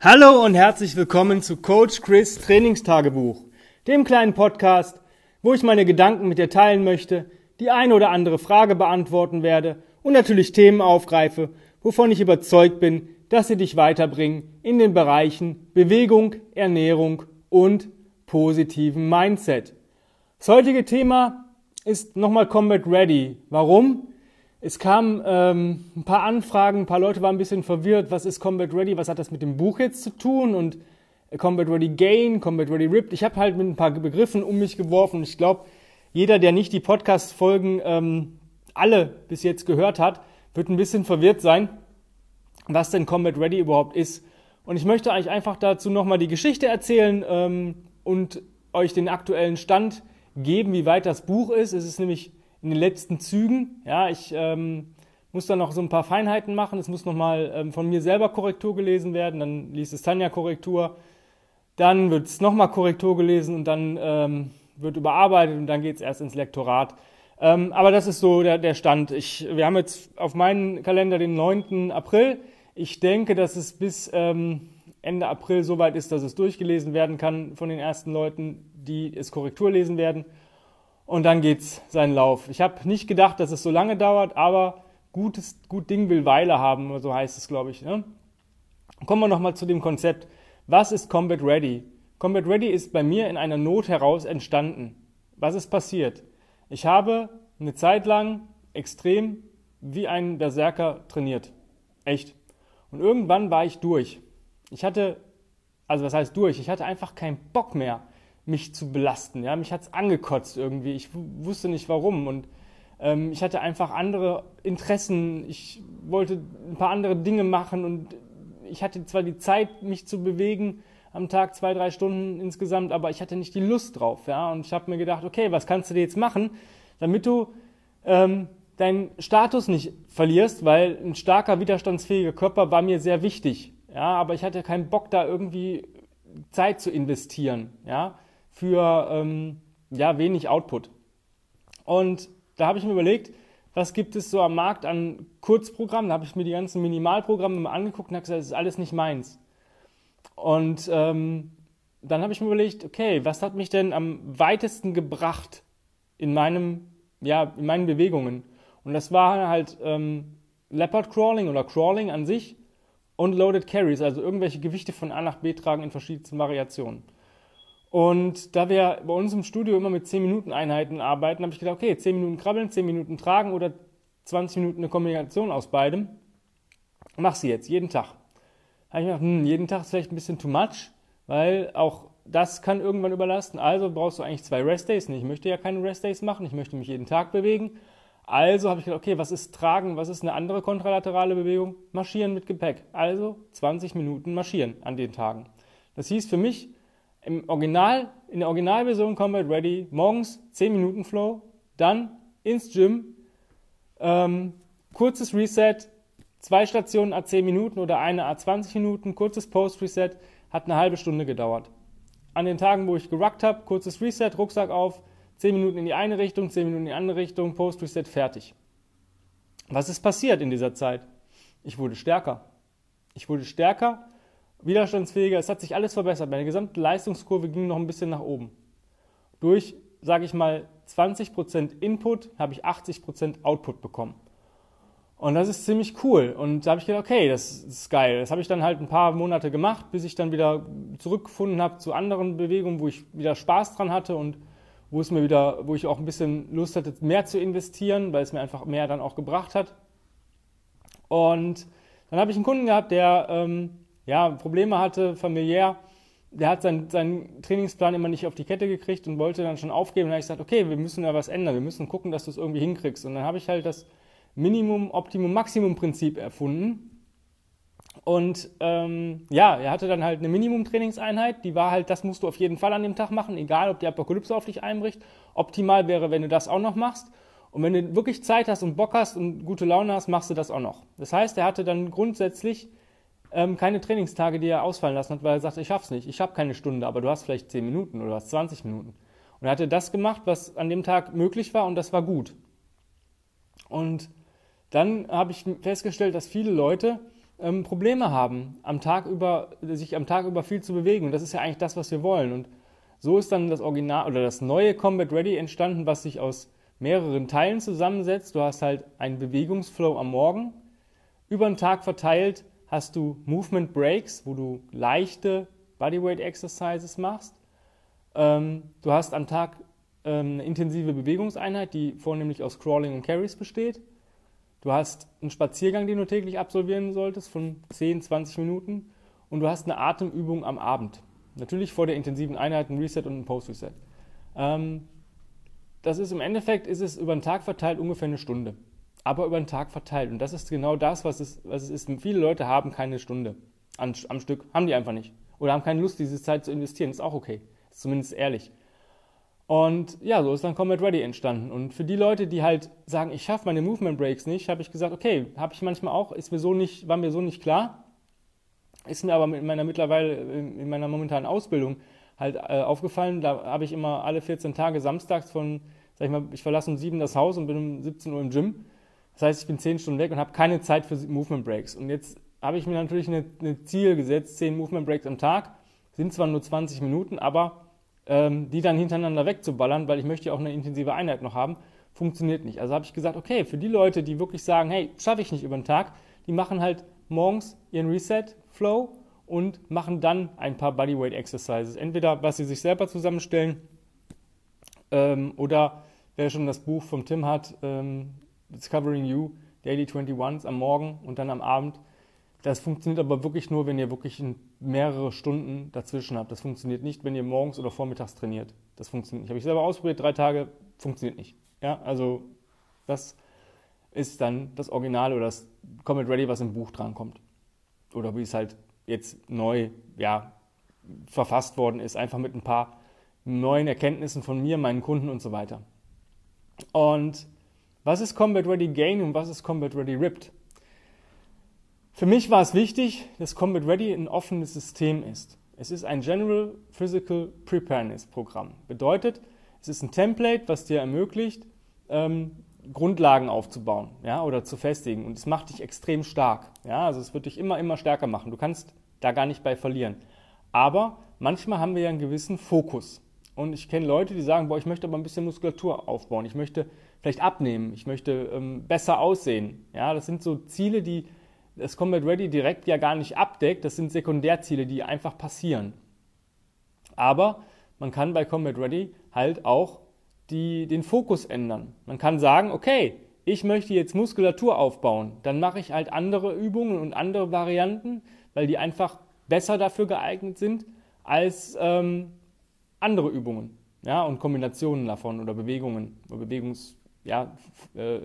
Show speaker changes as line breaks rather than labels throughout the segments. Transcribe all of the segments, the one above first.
Hallo und herzlich willkommen zu Coach Chris Trainingstagebuch, dem kleinen Podcast, wo ich meine Gedanken mit dir teilen möchte, die eine oder andere Frage beantworten werde und natürlich Themen aufgreife, wovon ich überzeugt bin, dass sie dich weiterbringen in den Bereichen Bewegung, Ernährung und positiven Mindset. Das heutige Thema ist nochmal Combat Ready. Warum? Es kamen ähm, ein paar Anfragen, ein paar Leute waren ein bisschen verwirrt, was ist Combat Ready, was hat das mit dem Buch jetzt zu tun und Combat Ready Gain, Combat Ready Ripped. Ich habe halt mit ein paar Begriffen um mich geworfen. Ich glaube, jeder, der nicht die Podcast-Folgen ähm, alle bis jetzt gehört hat, wird ein bisschen verwirrt sein, was denn Combat Ready überhaupt ist. Und ich möchte eigentlich einfach dazu nochmal die Geschichte erzählen ähm, und euch den aktuellen Stand geben, wie weit das Buch ist. Es ist nämlich in den letzten Zügen. Ja, ich ähm, muss da noch so ein paar Feinheiten machen. Es muss nochmal ähm, von mir selber Korrektur gelesen werden. Dann liest es Tanja Korrektur. Dann wird es nochmal Korrektur gelesen und dann ähm, wird überarbeitet und dann geht es erst ins Lektorat. Ähm, aber das ist so der, der Stand. Ich, wir haben jetzt auf meinen Kalender den 9. April. Ich denke, dass es bis ähm, Ende April so weit ist, dass es durchgelesen werden kann von den ersten Leuten, die es Korrektur lesen werden und dann geht's seinen Lauf. Ich habe nicht gedacht, dass es so lange dauert, aber gutes, gut Ding will Weile haben, so heißt es, glaube ich. Ne? Kommen wir nochmal zu dem Konzept. Was ist Combat Ready? Combat Ready ist bei mir in einer Not heraus entstanden. Was ist passiert? Ich habe eine Zeit lang extrem wie ein Berserker trainiert. Echt. Und irgendwann war ich durch. Ich hatte, also was heißt durch? Ich hatte einfach keinen Bock mehr mich zu belasten. Ja? Mich hat es angekotzt irgendwie. Ich wusste nicht warum. Und ähm, ich hatte einfach andere Interessen. Ich wollte ein paar andere Dinge machen und ich hatte zwar die Zeit, mich zu bewegen, am Tag zwei, drei Stunden insgesamt, aber ich hatte nicht die Lust drauf. Ja? Und ich habe mir gedacht, okay, was kannst du dir jetzt machen, damit du ähm, deinen Status nicht verlierst, weil ein starker, widerstandsfähiger Körper war mir sehr wichtig. Ja, aber ich hatte keinen Bock, da irgendwie Zeit zu investieren. Ja, für ähm, ja, wenig Output. Und da habe ich mir überlegt, was gibt es so am Markt an Kurzprogrammen? Da habe ich mir die ganzen Minimalprogramme mal angeguckt und habe gesagt, das ist alles nicht meins. Und ähm, dann habe ich mir überlegt, okay, was hat mich denn am weitesten gebracht in meinem, ja, in meinen Bewegungen? Und das war halt ähm, Leopard Crawling oder Crawling an sich und Loaded Carries, also irgendwelche Gewichte von A nach B tragen in verschiedensten Variationen. Und da wir bei uns im Studio immer mit 10 Minuten Einheiten arbeiten, habe ich gedacht, okay, 10 Minuten krabbeln, 10 Minuten tragen oder 20 Minuten eine Kombination aus beidem. Mach sie jetzt, jeden Tag. Habe ich gedacht, hm, jeden Tag ist vielleicht ein bisschen too much, weil auch das kann irgendwann überlasten. Also brauchst du eigentlich zwei Rest-Days. Ich möchte ja keine Rest-Days machen, ich möchte mich jeden Tag bewegen. Also habe ich gedacht, okay, was ist Tragen, was ist eine andere kontralaterale Bewegung? Marschieren mit Gepäck. Also 20 Minuten marschieren an den Tagen. Das hieß für mich, im Original, in der Originalversion Combat Ready morgens 10 Minuten Flow, dann ins Gym, ähm, kurzes Reset, zwei Stationen a 10 Minuten oder eine a 20 Minuten, kurzes Post-Reset, hat eine halbe Stunde gedauert. An den Tagen, wo ich geruckt habe, kurzes Reset, Rucksack auf, 10 Minuten in die eine Richtung, 10 Minuten in die andere Richtung, Post-Reset, fertig. Was ist passiert in dieser Zeit? Ich wurde stärker. Ich wurde stärker widerstandsfähiger, es hat sich alles verbessert. Meine gesamte Leistungskurve ging noch ein bisschen nach oben. Durch, sage ich mal, 20% Input habe ich 80% Output bekommen. Und das ist ziemlich cool. Und da habe ich gedacht, okay, das ist geil. Das habe ich dann halt ein paar Monate gemacht, bis ich dann wieder zurückgefunden habe zu anderen Bewegungen, wo ich wieder Spaß dran hatte und wo es mir wieder, wo ich auch ein bisschen Lust hatte, mehr zu investieren, weil es mir einfach mehr dann auch gebracht hat. Und dann habe ich einen Kunden gehabt, der ähm, ja, Probleme hatte, familiär. Der hat seinen, seinen Trainingsplan immer nicht auf die Kette gekriegt und wollte dann schon aufgeben. Und dann habe ich gesagt, okay, wir müssen da was ändern. Wir müssen gucken, dass du es irgendwie hinkriegst. Und dann habe ich halt das Minimum, Optimum, Maximum-Prinzip erfunden. Und ähm, ja, er hatte dann halt eine Minimum-Trainingseinheit, die war halt, das musst du auf jeden Fall an dem Tag machen, egal ob die Apokalypse auf dich einbricht. Optimal wäre, wenn du das auch noch machst. Und wenn du wirklich Zeit hast und Bock hast und gute Laune hast, machst du das auch noch. Das heißt, er hatte dann grundsätzlich ähm, keine Trainingstage, die er ausfallen lassen hat, weil er sagt, ich schaff's nicht, ich habe keine Stunde, aber du hast vielleicht 10 Minuten oder du hast 20 Minuten. Und er hatte das gemacht, was an dem Tag möglich war und das war gut. Und dann habe ich festgestellt, dass viele Leute ähm, Probleme haben, am Tag über, sich am Tag über viel zu bewegen. Und das ist ja eigentlich das, was wir wollen. Und so ist dann das Original oder das neue Combat Ready entstanden, was sich aus mehreren Teilen zusammensetzt. Du hast halt einen Bewegungsflow am Morgen. Über den Tag verteilt hast du Movement Breaks, wo du leichte Bodyweight Exercises machst. Ähm, du hast am Tag ähm, eine intensive Bewegungseinheit, die vornehmlich aus Crawling und Carries besteht. Du hast einen Spaziergang, den du täglich absolvieren solltest, von 10, 20 Minuten. Und du hast eine Atemübung am Abend. Natürlich vor der intensiven Einheit ein Reset und ein Post-Reset. Ähm, das ist im Endeffekt, ist es über den Tag verteilt ungefähr eine Stunde. Aber über den Tag verteilt. Und das ist genau das, was es, was es ist. Viele Leute haben keine Stunde an, am Stück. Haben die einfach nicht. Oder haben keine Lust, diese Zeit zu investieren. Ist auch okay. Ist zumindest ehrlich. Und ja, so ist dann Combat Ready entstanden. Und für die Leute, die halt sagen, ich schaffe meine Movement Breaks nicht, habe ich gesagt, okay, habe ich manchmal auch, ist mir so nicht, war mir so nicht klar. Ist mir aber in meiner mittlerweile, in meiner momentanen Ausbildung halt äh, aufgefallen. Da habe ich immer alle 14 Tage samstags von, sag ich mal, ich verlasse um 7 das Haus und bin um 17 Uhr im Gym. Das heißt, ich bin 10 Stunden weg und habe keine Zeit für Movement Breaks. Und jetzt habe ich mir natürlich ein Ziel gesetzt, 10 Movement Breaks am Tag. Sind zwar nur 20 Minuten, aber ähm, die dann hintereinander wegzuballern, weil ich möchte ja auch eine intensive Einheit noch haben, funktioniert nicht. Also habe ich gesagt, okay, für die Leute, die wirklich sagen, hey, schaffe ich nicht über den Tag, die machen halt morgens ihren Reset-Flow und machen dann ein paar Bodyweight Exercises. Entweder was sie sich selber zusammenstellen ähm, oder wer schon das Buch vom Tim hat, ähm, Discovering You, Daily 21s am Morgen und dann am Abend das funktioniert aber wirklich nur, wenn ihr wirklich mehrere Stunden dazwischen habt. Das funktioniert nicht, wenn ihr morgens oder vormittags trainiert. Das funktioniert nicht. Habe ich selber ausprobiert, drei Tage, funktioniert nicht. Ja, also das ist dann das Original oder das Comet Ready, was im Buch drankommt. Oder wie es halt jetzt neu ja, verfasst worden ist, einfach mit ein paar neuen Erkenntnissen von mir, meinen Kunden und so weiter. Und was ist Combat Ready Gain und was ist Combat Ready Ripped? Für mich war es wichtig, dass Combat Ready ein offenes System ist. Es ist ein General Physical Preparedness Programm. Bedeutet, es ist ein Template, was dir ermöglicht, ähm, Grundlagen aufzubauen ja, oder zu festigen. Und es macht dich extrem stark. Ja, also es wird dich immer, immer stärker machen. Du kannst da gar nicht bei verlieren. Aber manchmal haben wir ja einen gewissen Fokus. Und ich kenne Leute, die sagen, boah, ich möchte aber ein bisschen Muskulatur aufbauen. Ich möchte vielleicht abnehmen. Ich möchte ähm, besser aussehen. Ja, das sind so Ziele, die das Combat Ready direkt ja gar nicht abdeckt. Das sind Sekundärziele, die einfach passieren. Aber man kann bei Combat Ready halt auch die, den Fokus ändern. Man kann sagen, okay, ich möchte jetzt Muskulatur aufbauen. Dann mache ich halt andere Übungen und andere Varianten, weil die einfach besser dafür geeignet sind als ähm, andere Übungen ja, und Kombinationen davon oder Bewegungen oder Bewegungs ja, äh,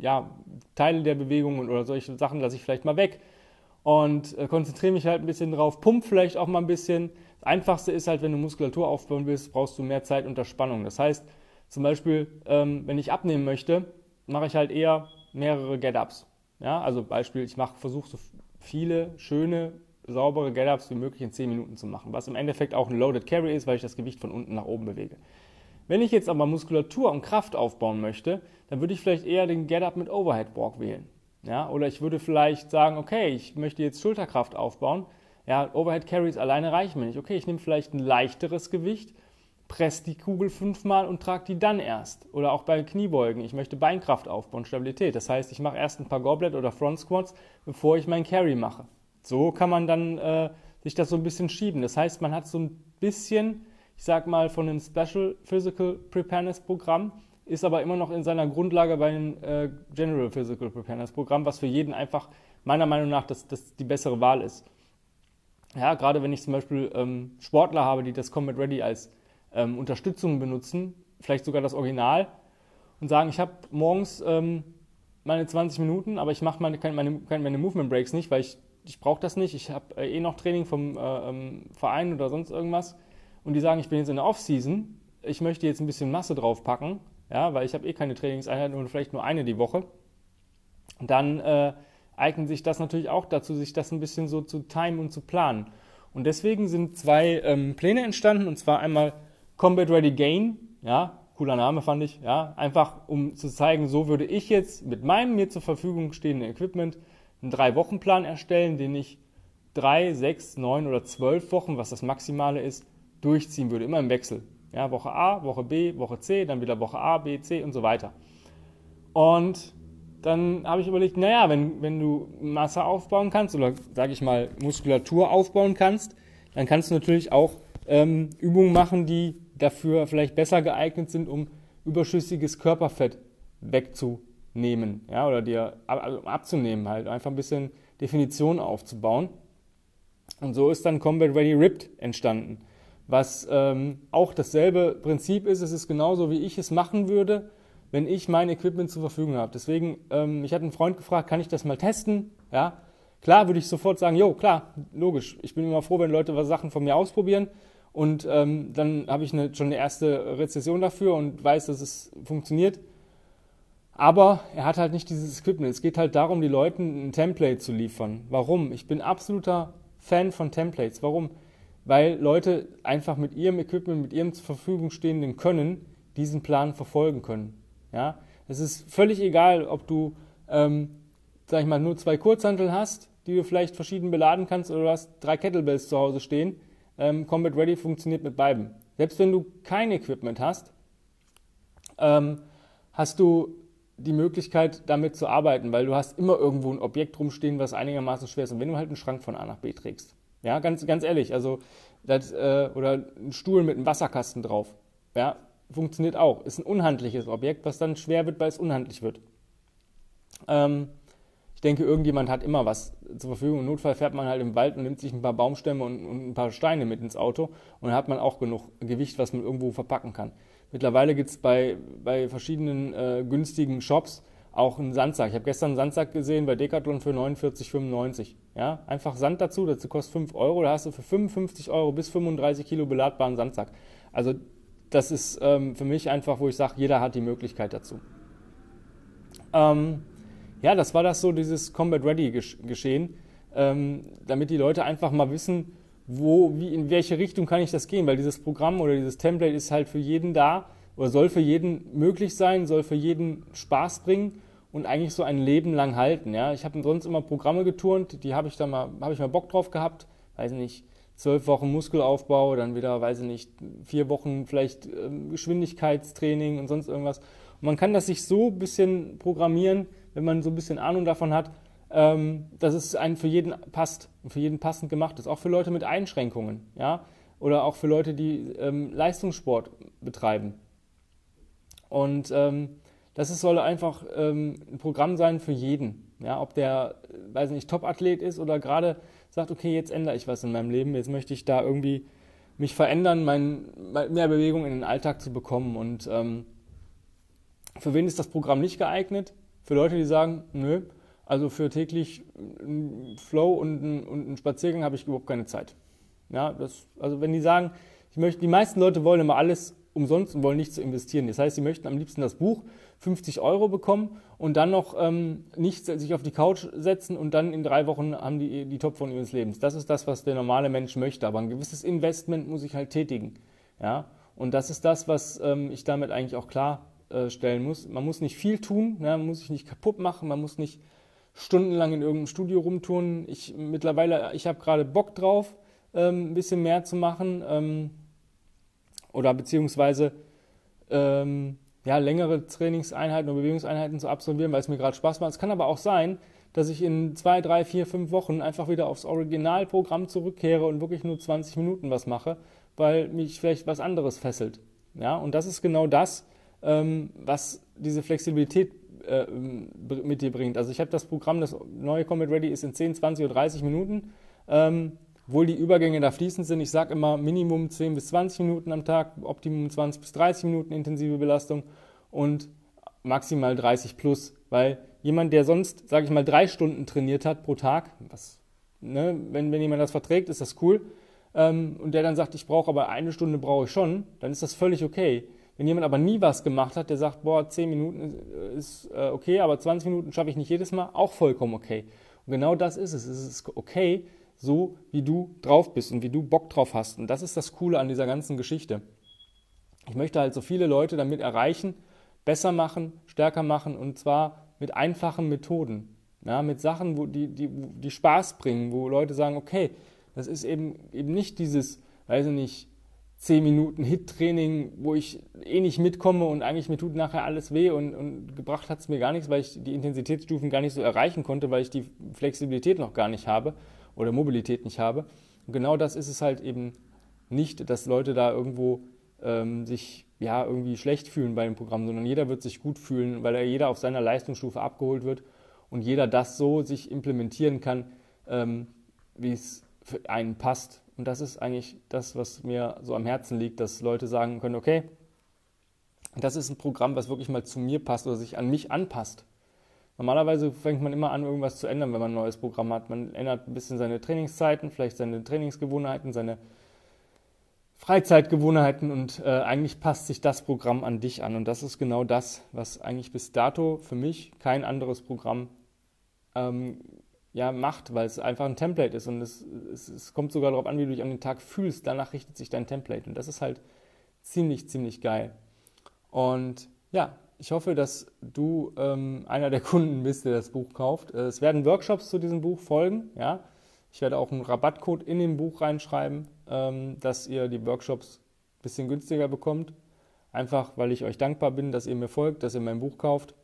ja, Teile der Bewegungen oder solche Sachen lasse ich vielleicht mal weg und äh, konzentriere mich halt ein bisschen drauf, pump vielleicht auch mal ein bisschen. Das Einfachste ist halt, wenn du Muskulatur aufbauen willst, brauchst du mehr Zeit unter Spannung. Das heißt, zum Beispiel, ähm, wenn ich abnehmen möchte, mache ich halt eher mehrere Get-Ups. Ja, also Beispiel, ich versuche so viele schöne, saubere Get-Ups wie möglich in 10 Minuten zu machen, was im Endeffekt auch ein Loaded Carry ist, weil ich das Gewicht von unten nach oben bewege. Wenn ich jetzt aber Muskulatur und Kraft aufbauen möchte, dann würde ich vielleicht eher den Get-Up mit Overhead Walk wählen. Ja, oder ich würde vielleicht sagen, okay, ich möchte jetzt Schulterkraft aufbauen. Ja, Overhead Carries alleine reichen mir nicht. Okay, ich nehme vielleicht ein leichteres Gewicht, presse die Kugel fünfmal und trage die dann erst. Oder auch bei Kniebeugen. Ich möchte Beinkraft aufbauen, Stabilität. Das heißt, ich mache erst ein paar Goblet oder Front Squats, bevor ich meinen Carry mache. So kann man dann äh, sich das so ein bisschen schieben. Das heißt, man hat so ein bisschen ich sag mal, von einem Special Physical Preparedness Programm, ist aber immer noch in seiner Grundlage bei einem äh, General Physical Preparedness Programm, was für jeden einfach meiner Meinung nach das, das die bessere Wahl ist. Ja, gerade wenn ich zum Beispiel ähm, Sportler habe, die das Combat Ready als ähm, Unterstützung benutzen, vielleicht sogar das Original, und sagen, ich habe morgens ähm, meine 20 Minuten, aber ich mache meine, meine, meine Movement Breaks nicht, weil ich, ich brauche das nicht. Ich habe äh, eh noch Training vom äh, ähm, Verein oder sonst irgendwas und die sagen, ich bin jetzt in der Off-Season, ich möchte jetzt ein bisschen Masse draufpacken, ja, weil ich habe eh keine Trainingseinheiten und vielleicht nur eine die Woche, dann äh, eignet sich das natürlich auch dazu, sich das ein bisschen so zu timen und zu planen. Und deswegen sind zwei ähm, Pläne entstanden, und zwar einmal Combat Ready Gain, ja, cooler Name fand ich, ja, einfach um zu zeigen, so würde ich jetzt mit meinem mir zur Verfügung stehenden Equipment einen Drei-Wochen-Plan erstellen, den ich drei, sechs, neun oder zwölf Wochen, was das Maximale ist, durchziehen würde, immer im Wechsel. Ja, Woche A, Woche B, Woche C, dann wieder Woche A, B, C und so weiter. Und dann habe ich überlegt, naja, wenn, wenn du Masse aufbauen kannst oder sage ich mal Muskulatur aufbauen kannst, dann kannst du natürlich auch ähm, Übungen machen, die dafür vielleicht besser geeignet sind, um überschüssiges Körperfett wegzunehmen, ja, oder dir also abzunehmen halt, einfach ein bisschen Definition aufzubauen. Und so ist dann Combat Ready Ripped entstanden, was ähm, auch dasselbe Prinzip ist. Es ist genauso, wie ich es machen würde, wenn ich mein Equipment zur Verfügung habe. Deswegen, ähm, ich hatte einen Freund gefragt, kann ich das mal testen? Ja, klar würde ich sofort sagen, jo, klar, logisch. Ich bin immer froh, wenn Leute was Sachen von mir ausprobieren. Und ähm, dann habe ich eine, schon eine erste Rezession dafür und weiß, dass es funktioniert. Aber er hat halt nicht dieses Equipment. Es geht halt darum, die Leuten ein Template zu liefern. Warum? Ich bin absoluter Fan von Templates. Warum? Weil Leute einfach mit ihrem Equipment, mit ihrem zur Verfügung stehenden Können diesen Plan verfolgen können. Ja? Es ist völlig egal, ob du, ähm, sag ich mal, nur zwei Kurzhanteln hast, die du vielleicht verschieden beladen kannst, oder du hast drei Kettlebells zu Hause stehen. Ähm, Combat Ready funktioniert mit beiden. Selbst wenn du kein Equipment hast, ähm, hast du die Möglichkeit, damit zu arbeiten, weil du hast immer irgendwo ein Objekt rumstehen, was einigermaßen schwer ist. Und wenn du halt einen Schrank von A nach B trägst, ja, ganz, ganz ehrlich, also das, äh, oder einen Stuhl mit einem Wasserkasten drauf, ja, funktioniert auch. Ist ein unhandliches Objekt, was dann schwer wird, weil es unhandlich wird. Ähm, ich denke, irgendjemand hat immer was zur Verfügung. Im Notfall fährt man halt im Wald und nimmt sich ein paar Baumstämme und, und ein paar Steine mit ins Auto und dann hat man auch genug Gewicht, was man irgendwo verpacken kann. Mittlerweile gibt es bei, bei verschiedenen äh, günstigen Shops auch einen Sandsack. Ich habe gestern einen Sandsack gesehen bei Decathlon für 49,95. Ja, einfach Sand dazu, dazu kostet 5 Euro. Da hast du für 55 Euro bis 35 Kilo beladbaren Sandsack. Also das ist ähm, für mich einfach, wo ich sage, jeder hat die Möglichkeit dazu. Ähm, ja, das war das so, dieses Combat Ready Geschehen, ähm, damit die Leute einfach mal wissen, wo, wie, in welche Richtung kann ich das gehen, weil dieses Programm oder dieses Template ist halt für jeden da oder soll für jeden möglich sein, soll für jeden Spaß bringen und eigentlich so ein Leben lang halten. Ja, ich habe sonst immer Programme geturnt, die habe ich da mal, habe ich mal Bock drauf gehabt, weiß nicht, zwölf Wochen Muskelaufbau, dann wieder, weiß ich nicht, vier Wochen vielleicht äh, Geschwindigkeitstraining und sonst irgendwas. Und man kann das sich so ein bisschen programmieren, wenn man so ein bisschen Ahnung davon hat, ähm, dass es einen für jeden passt und für jeden passend gemacht ist. Auch für Leute mit Einschränkungen, ja, oder auch für Leute, die ähm, Leistungssport betreiben. Und ähm, das ist, soll einfach ähm, ein Programm sein für jeden. Ja, ob der, weiß nicht, Top-Athlet ist oder gerade sagt, okay, jetzt ändere ich was in meinem Leben, jetzt möchte ich da irgendwie mich verändern, mein, mehr Bewegung in den Alltag zu bekommen. Und ähm, für wen ist das Programm nicht geeignet? Für Leute, die sagen, nö, also für täglich einen Flow und einen, und einen Spaziergang habe ich überhaupt keine Zeit. Ja, das, also wenn die sagen, ich möchte, die meisten Leute wollen immer alles umsonst und wollen nicht zu investieren. Das heißt, sie möchten am liebsten das Buch 50 Euro bekommen und dann noch ähm, nicht sich auf die Couch setzen und dann in drei Wochen haben die die Topform ihres Lebens. Das ist das, was der normale Mensch möchte. Aber ein gewisses Investment muss ich halt tätigen. Ja, und das ist das, was ähm, ich damit eigentlich auch klarstellen äh, muss. Man muss nicht viel tun, ne? man muss sich nicht kaputt machen, man muss nicht stundenlang in irgendeinem Studio rumtun. Ich mittlerweile, ich habe gerade Bock drauf, ähm, ein bisschen mehr zu machen ähm, oder beziehungsweise ähm, ja, längere Trainingseinheiten oder Bewegungseinheiten zu absolvieren, weil es mir gerade Spaß macht. Es kann aber auch sein, dass ich in zwei, drei, vier, fünf Wochen einfach wieder aufs Originalprogramm zurückkehre und wirklich nur 20 Minuten was mache, weil mich vielleicht was anderes fesselt. Ja, und das ist genau das, ähm, was diese Flexibilität äh, mit dir bringt. Also ich habe das Programm, das neue Combat Ready ist in 10, 20 oder 30 Minuten. Ähm, obwohl die Übergänge da fließend sind. Ich sage immer Minimum 10 bis 20 Minuten am Tag, Optimum 20 bis 30 Minuten intensive Belastung und maximal 30 plus, weil jemand, der sonst, sage ich mal, drei Stunden trainiert hat pro Tag, was, ne, wenn, wenn jemand das verträgt, ist das cool, ähm, und der dann sagt, ich brauche aber eine Stunde brauche ich schon, dann ist das völlig okay. Wenn jemand aber nie was gemacht hat, der sagt, boah, 10 Minuten ist äh, okay, aber 20 Minuten schaffe ich nicht jedes Mal, auch vollkommen okay. Und genau das ist es. Es ist okay, so wie du drauf bist und wie du Bock drauf hast. Und das ist das Coole an dieser ganzen Geschichte. Ich möchte halt so viele Leute damit erreichen, besser machen, stärker machen und zwar mit einfachen Methoden. Ja, mit Sachen, wo die, die, die Spaß bringen, wo Leute sagen, okay, das ist eben, eben nicht dieses, weiß ich nicht, 10 Minuten Hit-Training, wo ich eh nicht mitkomme und eigentlich mir tut nachher alles weh und, und gebracht hat es mir gar nichts, weil ich die Intensitätsstufen gar nicht so erreichen konnte, weil ich die Flexibilität noch gar nicht habe oder Mobilität nicht habe. Und genau das ist es halt eben nicht, dass Leute da irgendwo ähm, sich ja irgendwie schlecht fühlen bei dem Programm, sondern jeder wird sich gut fühlen, weil er jeder auf seiner Leistungsstufe abgeholt wird und jeder das so sich implementieren kann, ähm, wie es für einen passt. Und das ist eigentlich das, was mir so am Herzen liegt, dass Leute sagen können, okay, das ist ein Programm, was wirklich mal zu mir passt oder sich an mich anpasst. Normalerweise fängt man immer an, irgendwas zu ändern, wenn man ein neues Programm hat. Man ändert ein bisschen seine Trainingszeiten, vielleicht seine Trainingsgewohnheiten, seine Freizeitgewohnheiten und äh, eigentlich passt sich das Programm an dich an. Und das ist genau das, was eigentlich bis dato für mich kein anderes Programm ähm, ja, macht, weil es einfach ein Template ist und es, es, es kommt sogar darauf an, wie du dich an den Tag fühlst. Danach richtet sich dein Template und das ist halt ziemlich, ziemlich geil. Und ja, ich hoffe, dass du ähm, einer der Kunden bist, der das Buch kauft. Äh, es werden Workshops zu diesem Buch folgen. Ja, ich werde auch einen Rabattcode in dem Buch reinschreiben, ähm, dass ihr die Workshops ein bisschen günstiger bekommt. Einfach, weil ich euch dankbar bin, dass ihr mir folgt, dass ihr mein Buch kauft.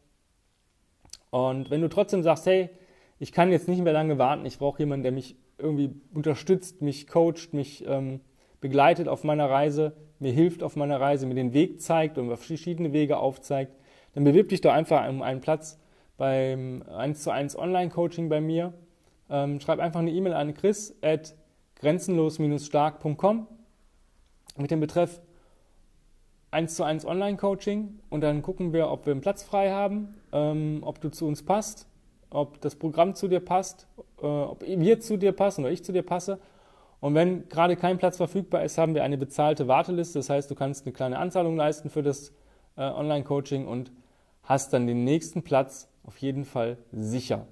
Und wenn du trotzdem sagst, hey, ich kann jetzt nicht mehr lange warten, ich brauche jemanden, der mich irgendwie unterstützt, mich coacht, mich ähm, begleitet auf meiner Reise, mir hilft auf meiner Reise, mir den Weg zeigt und verschiedene Wege aufzeigt, dann bewirb dich doch einfach um einen Platz beim 1 zu 1 Online-Coaching bei mir. Ähm, schreib einfach eine E-Mail an chris at grenzenlos-stark.com mit dem Betreff 1 zu 1 Online-Coaching und dann gucken wir, ob wir einen Platz frei haben, ähm, ob du zu uns passt ob das Programm zu dir passt, äh, ob wir zu dir passen oder ich zu dir passe. Und wenn gerade kein Platz verfügbar ist, haben wir eine bezahlte Warteliste. Das heißt, du kannst eine kleine Anzahlung leisten für das äh, Online-Coaching und hast dann den nächsten Platz auf jeden Fall sicher.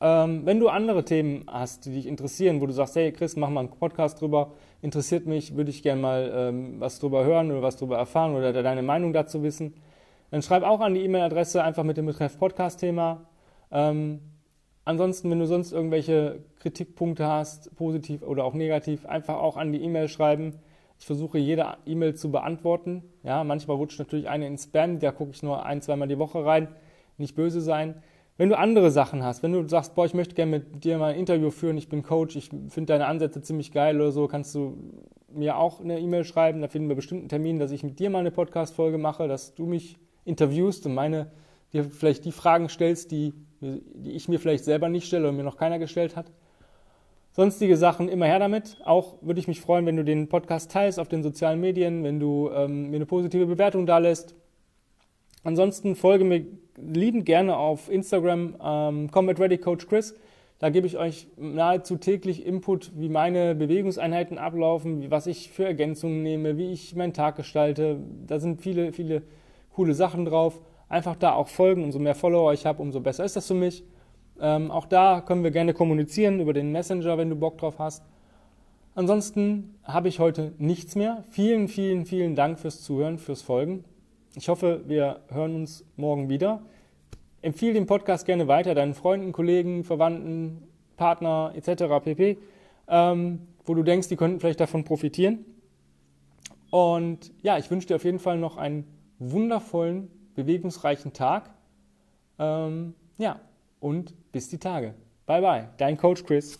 Ähm, wenn du andere Themen hast, die dich interessieren, wo du sagst, hey Chris, mach mal einen Podcast drüber, interessiert mich, würde ich gerne mal ähm, was drüber hören oder was drüber erfahren oder deine Meinung dazu wissen, dann schreib auch an die E-Mail-Adresse einfach mit dem Betreff Podcast-Thema ähm, ansonsten, wenn du sonst irgendwelche Kritikpunkte hast, positiv oder auch negativ, einfach auch an die E-Mail schreiben. Ich versuche jede E-Mail zu beantworten. Ja, manchmal rutscht natürlich eine in Spam, da gucke ich nur ein, zweimal die Woche rein. Nicht böse sein. Wenn du andere Sachen hast, wenn du sagst, boah, ich möchte gerne mit dir mal ein Interview führen, ich bin Coach, ich finde deine Ansätze ziemlich geil oder so, kannst du mir auch eine E-Mail schreiben. Da finden wir bestimmt einen Termin, dass ich mit dir mal eine Podcast-Folge mache, dass du mich interviewst und meine, dir vielleicht die Fragen stellst, die die ich mir vielleicht selber nicht stelle oder mir noch keiner gestellt hat. Sonstige Sachen immer her damit. Auch würde ich mich freuen, wenn du den Podcast teilst auf den sozialen Medien, wenn du ähm, mir eine positive Bewertung da lässt. Ansonsten folge mir liebend gerne auf Instagram ähm, Combat Ready Coach Chris. Da gebe ich euch nahezu täglich Input, wie meine Bewegungseinheiten ablaufen, was ich für Ergänzungen nehme, wie ich meinen Tag gestalte. Da sind viele, viele coole Sachen drauf einfach da auch folgen. Umso mehr Follower ich habe, umso besser ist das für mich. Ähm, auch da können wir gerne kommunizieren über den Messenger, wenn du Bock drauf hast. Ansonsten habe ich heute nichts mehr. Vielen, vielen, vielen Dank fürs Zuhören, fürs Folgen. Ich hoffe, wir hören uns morgen wieder. Empfehle den Podcast gerne weiter, deinen Freunden, Kollegen, Verwandten, Partner etc. pp., ähm, wo du denkst, die könnten vielleicht davon profitieren. Und ja, ich wünsche dir auf jeden Fall noch einen wundervollen bewegungsreichen Tag. Ähm, ja, und bis die Tage. Bye bye, dein Coach Chris.